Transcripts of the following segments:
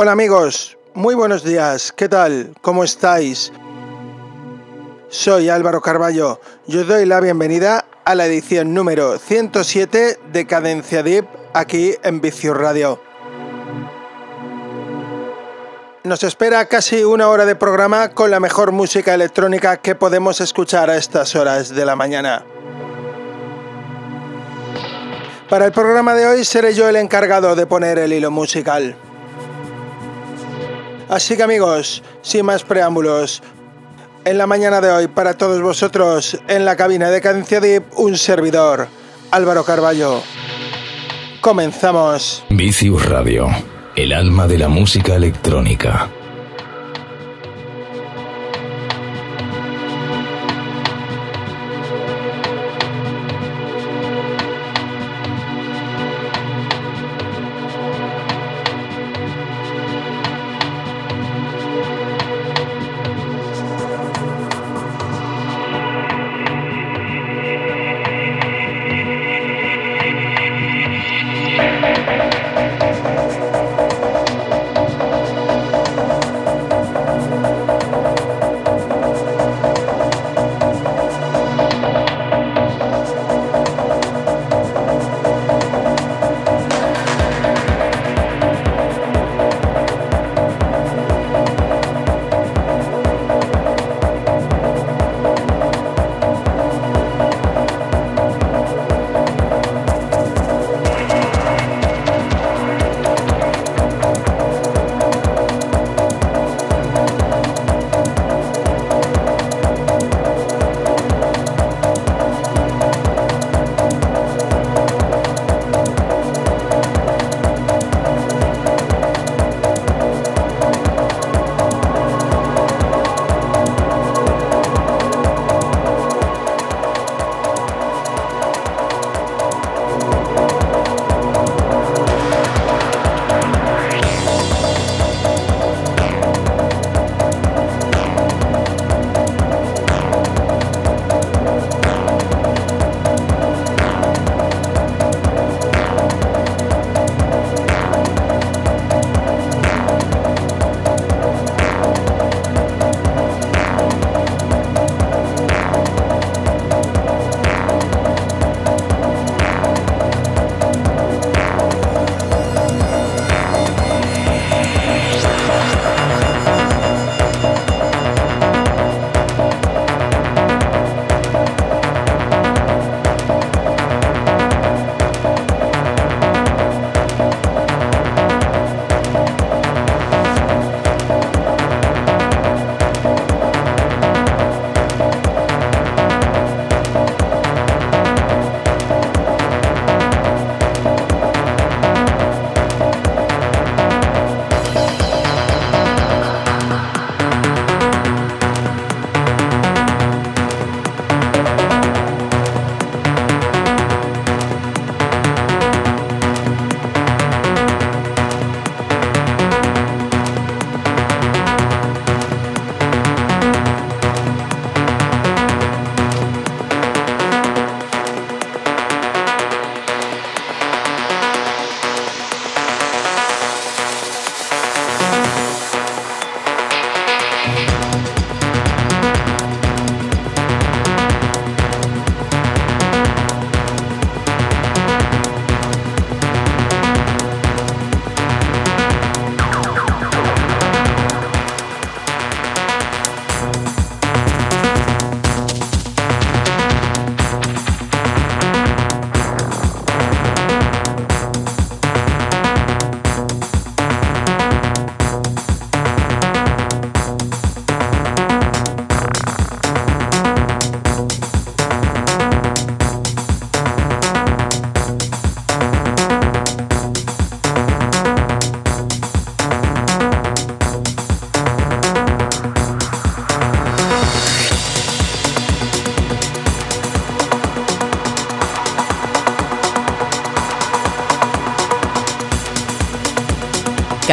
Hola amigos, muy buenos días, ¿qué tal? ¿Cómo estáis? Soy Álvaro Carballo, yo doy la bienvenida a la edición número 107 de Cadencia Deep aquí en Vicio Radio. Nos espera casi una hora de programa con la mejor música electrónica que podemos escuchar a estas horas de la mañana. Para el programa de hoy seré yo el encargado de poner el hilo musical. Así que amigos, sin más preámbulos, en la mañana de hoy para todos vosotros en la cabina de Cadencia Deep un servidor, Álvaro Carballo. Comenzamos. Vicius Radio, el alma de la música electrónica.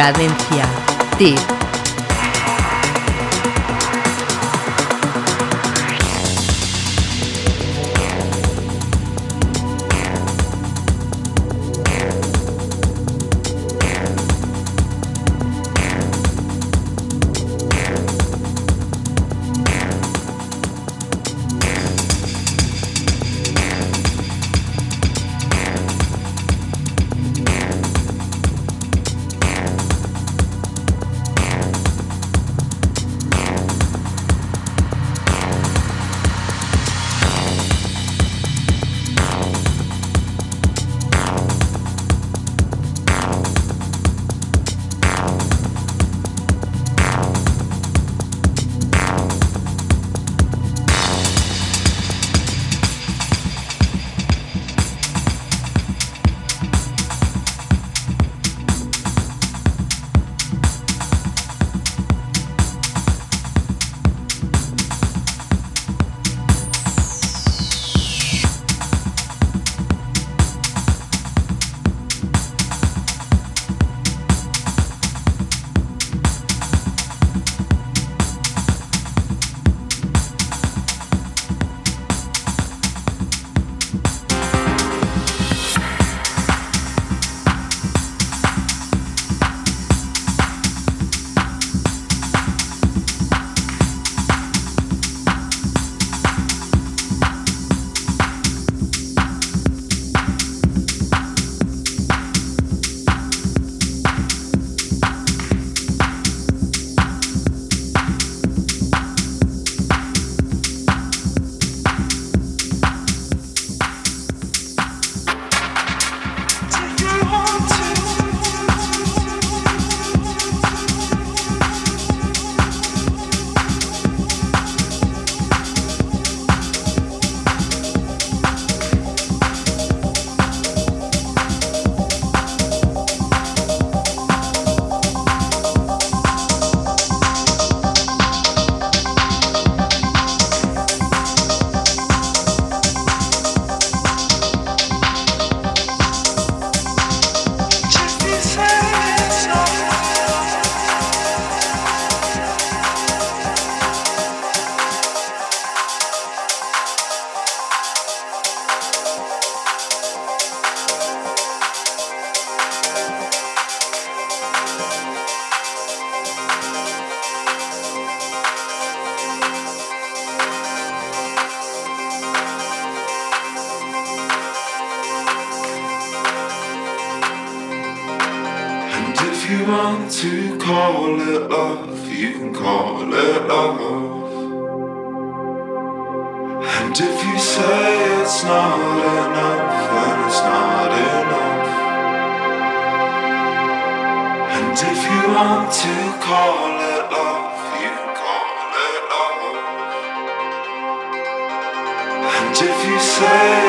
Cadencia. Tip. You want to call it love, you can call it love. And if you say it's not enough, then it's not enough. And if you want to call it love, you can call it love. And if you say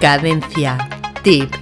Cadencia. Tip.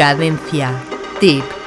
Cadencia. Tip.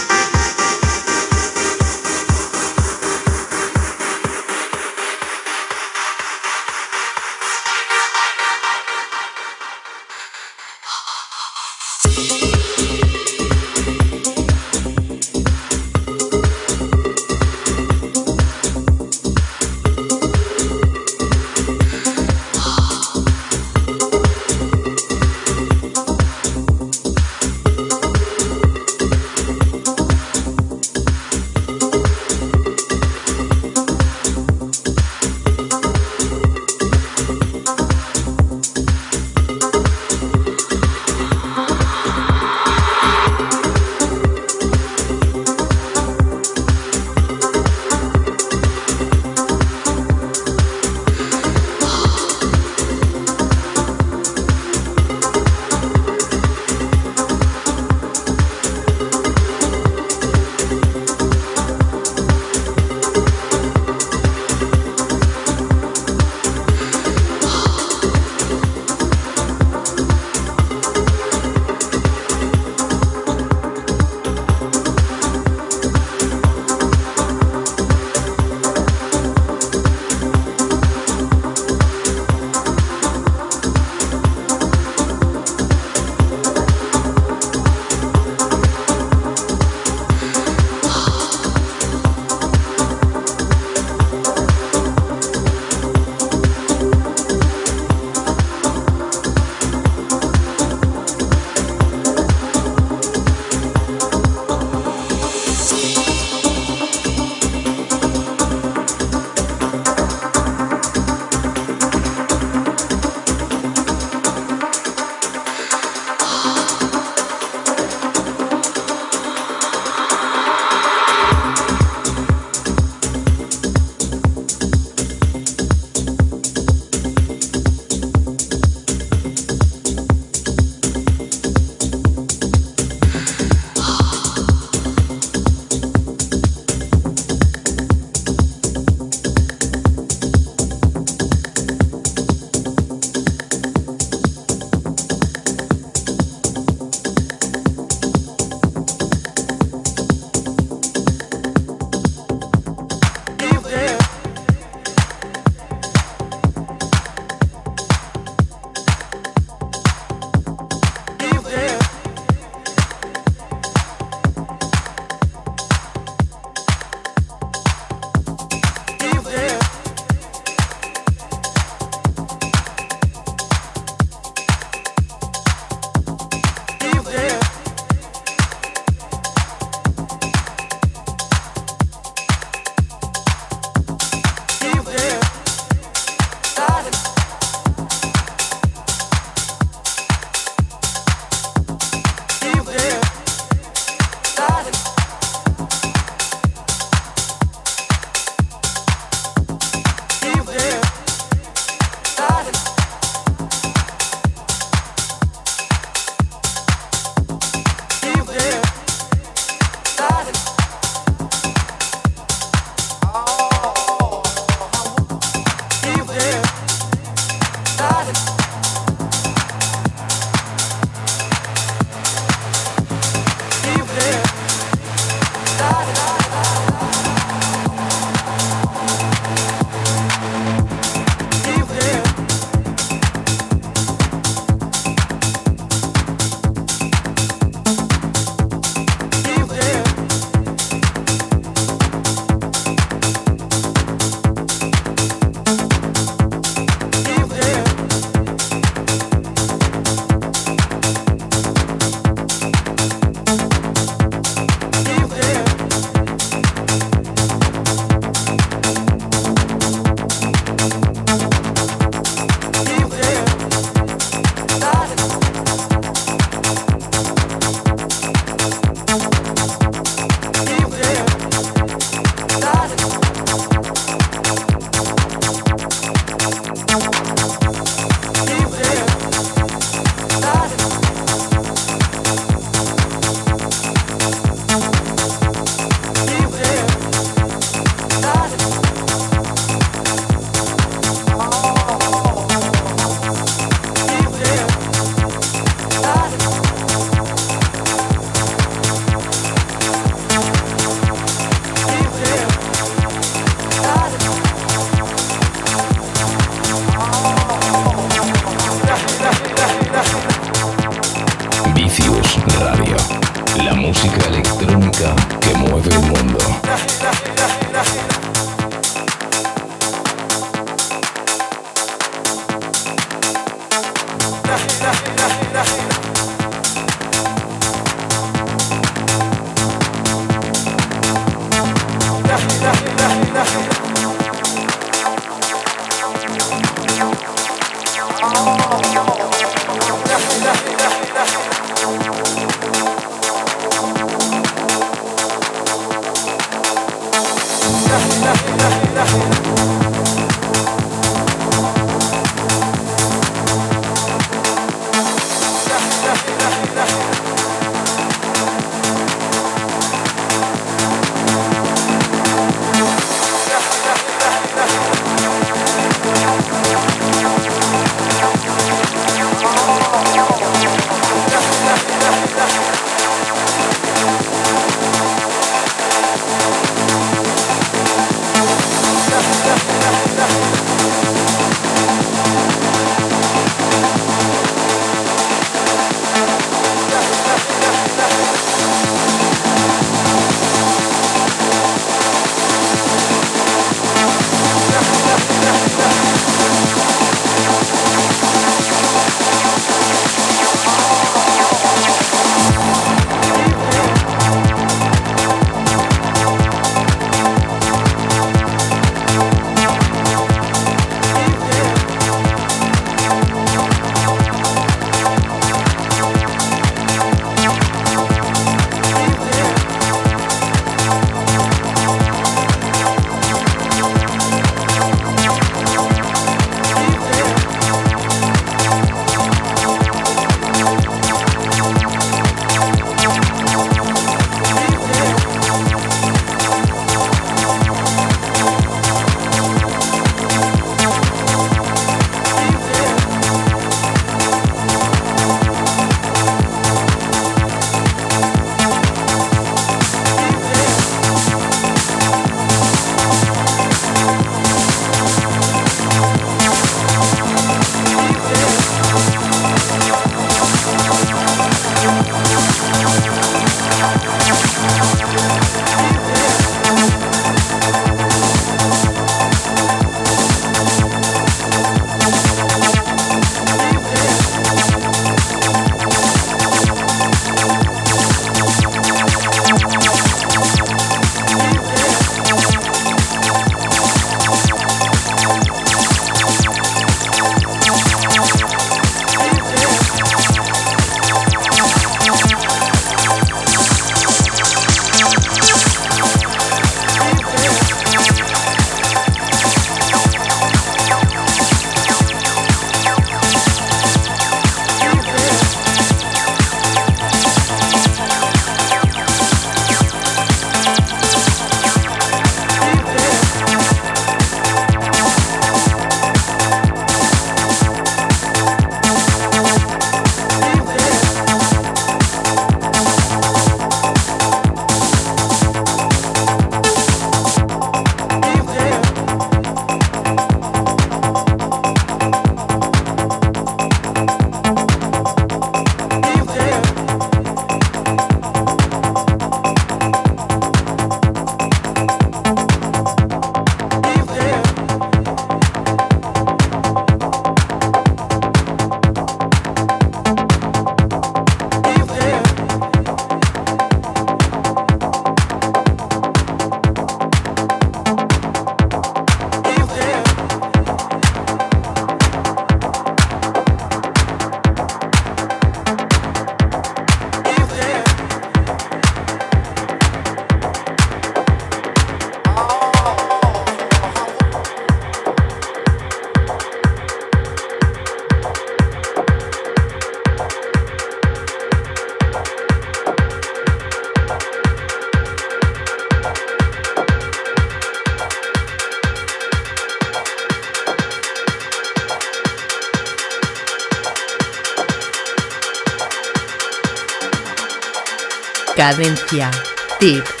Cadencia. Tip.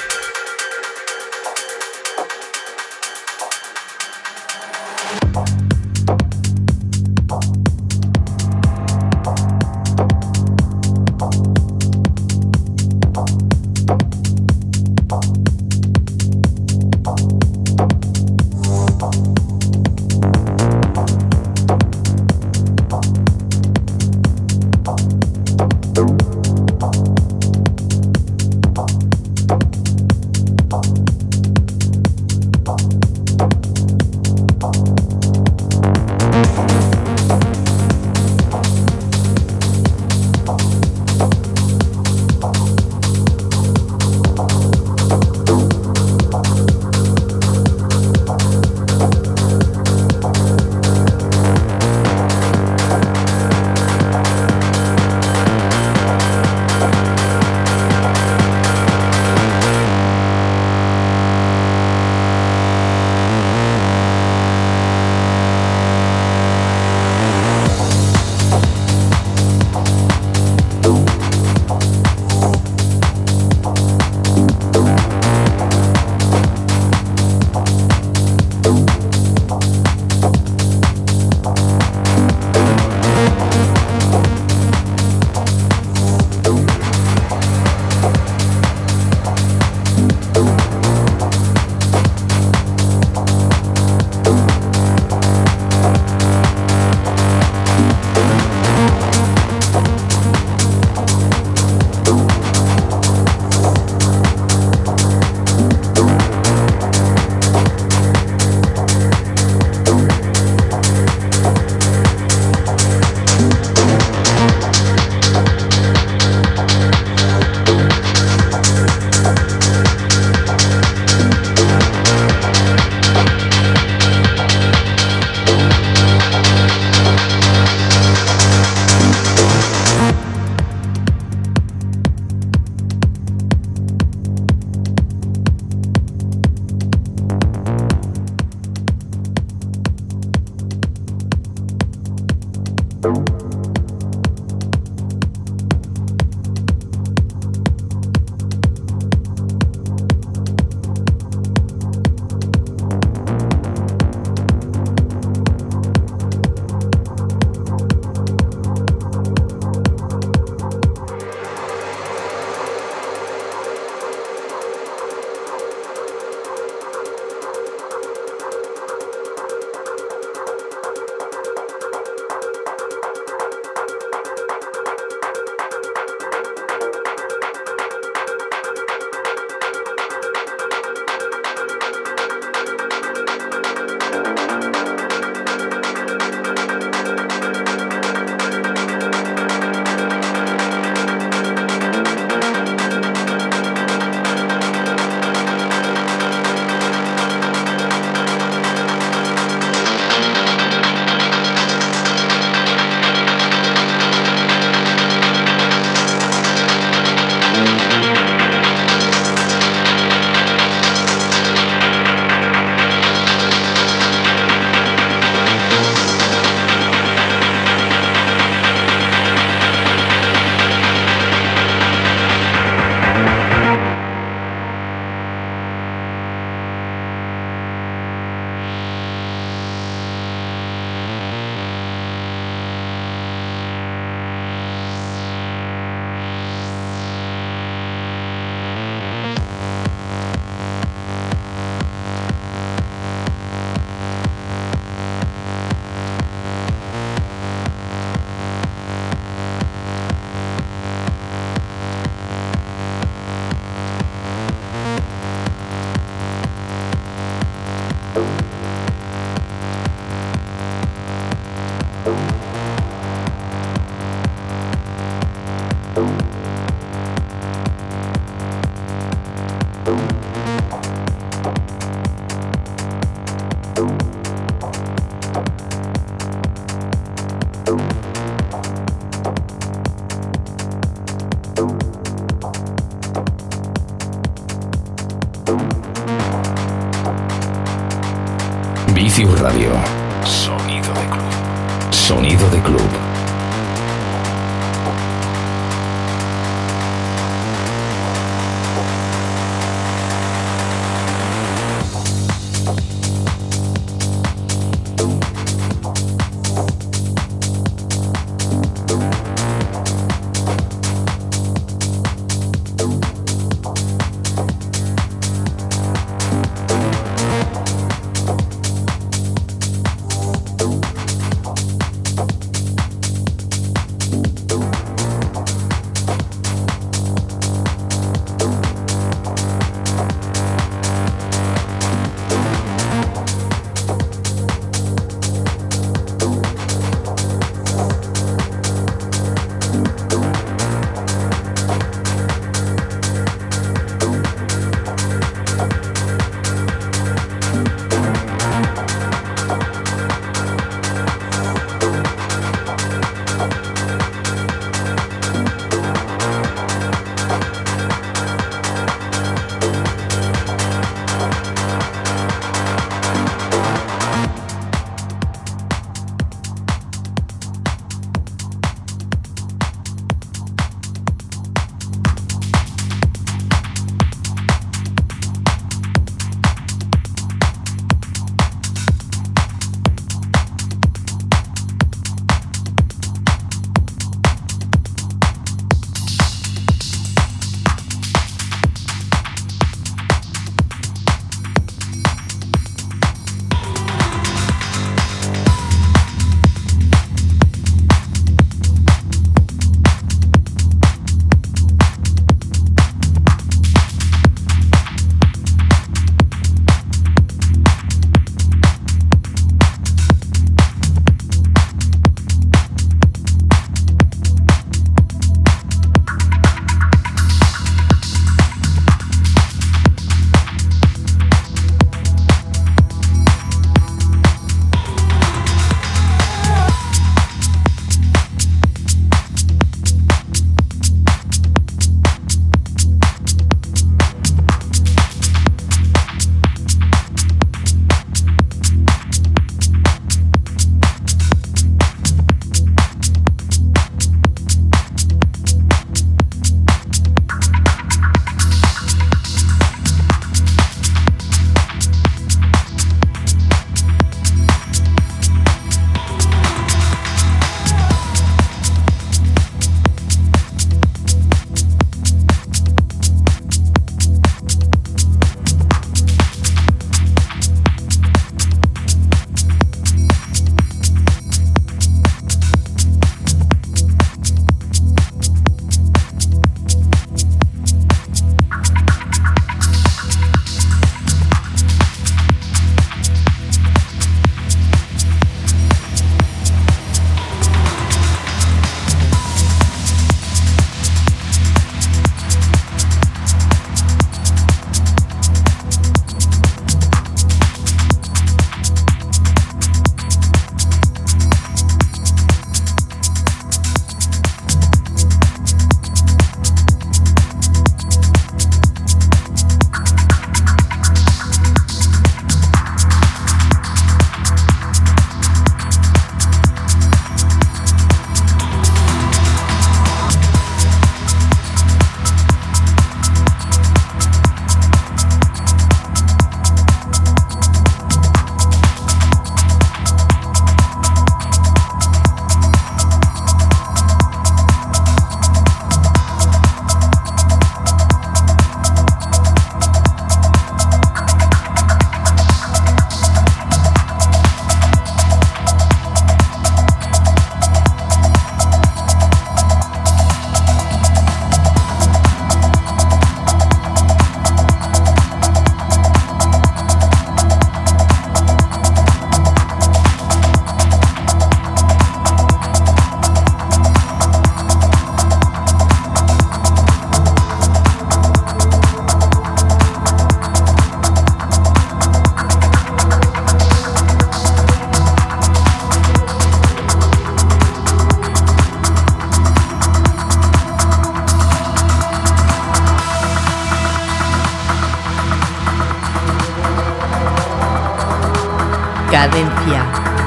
Radio.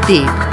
Deep.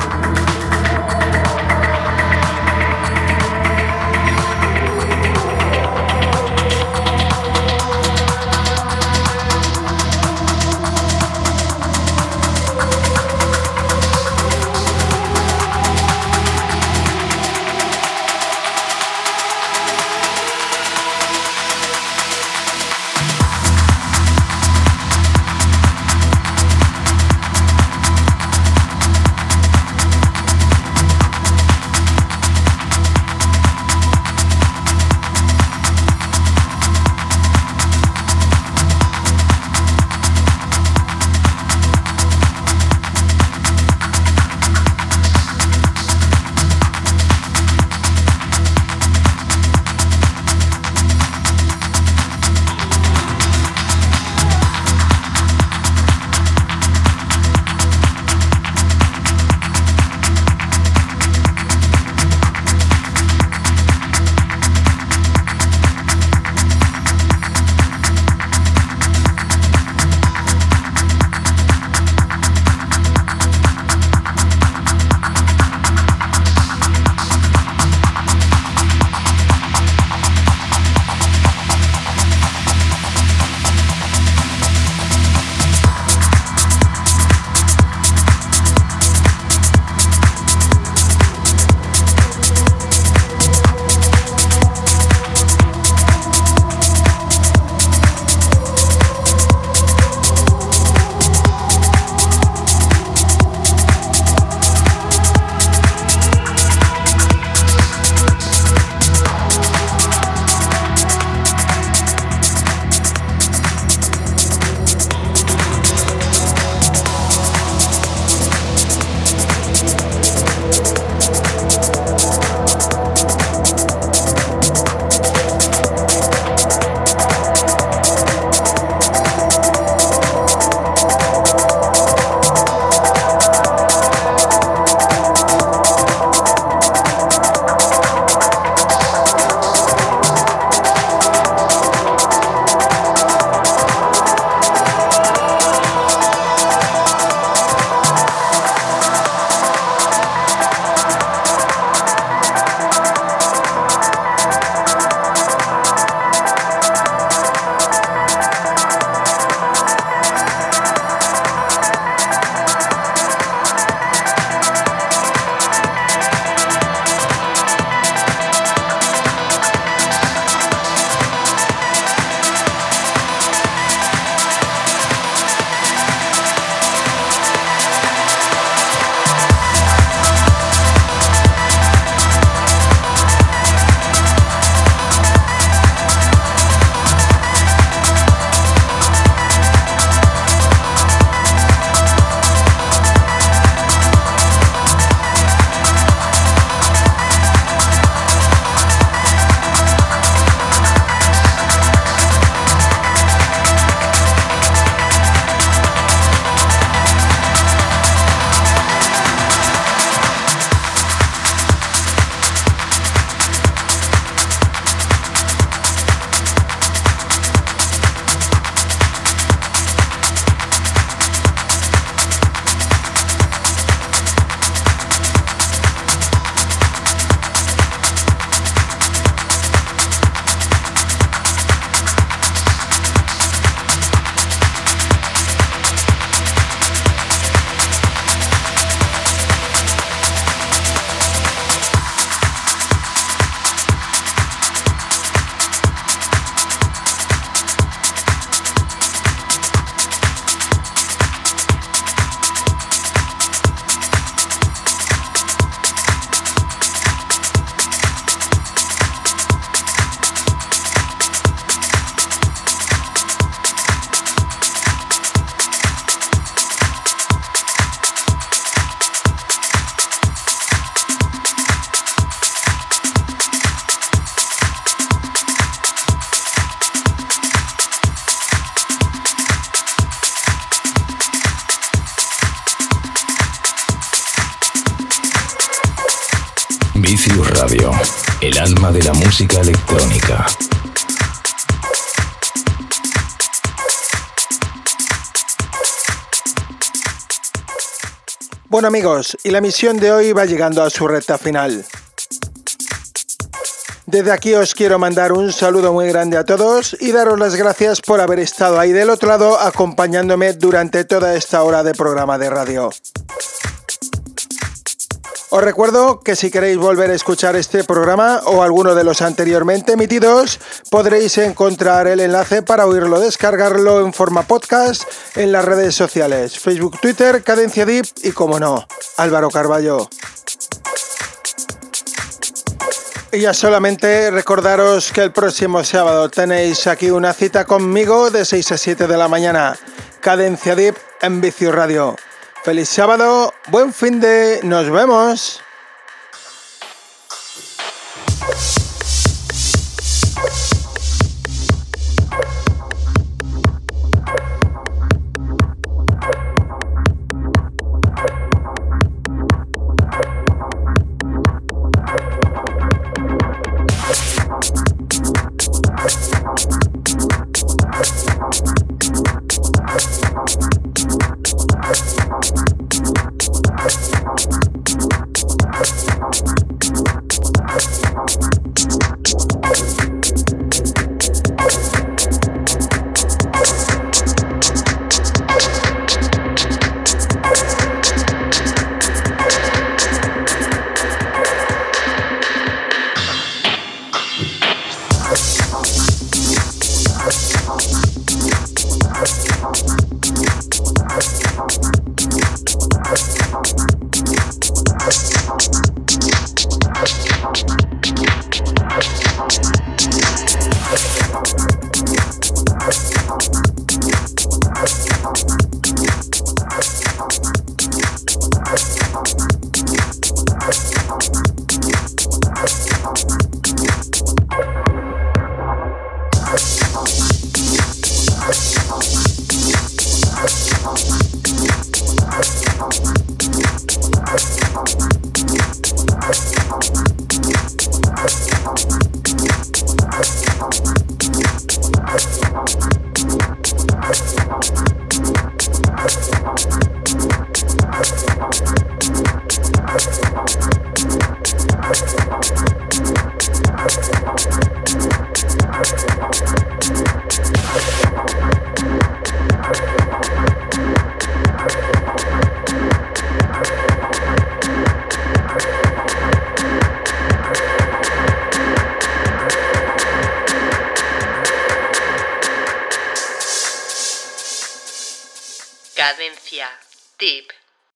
Cadencia. Tip. música electrónica. Bueno amigos, y la misión de hoy va llegando a su recta final. Desde aquí os quiero mandar un saludo muy grande a todos y daros las gracias por haber estado ahí del otro lado acompañándome durante toda esta hora de programa de radio. Os recuerdo que si queréis volver a escuchar este programa o alguno de los anteriormente emitidos, podréis encontrar el enlace para oírlo, descargarlo en forma podcast en las redes sociales, Facebook, Twitter, Cadencia Deep y como no, Álvaro Carballo. Y ya solamente recordaros que el próximo sábado tenéis aquí una cita conmigo de 6 a 7 de la mañana. Cadencia Deep en Vicio Radio. Feliz sábado, buen fin de... Nos vemos.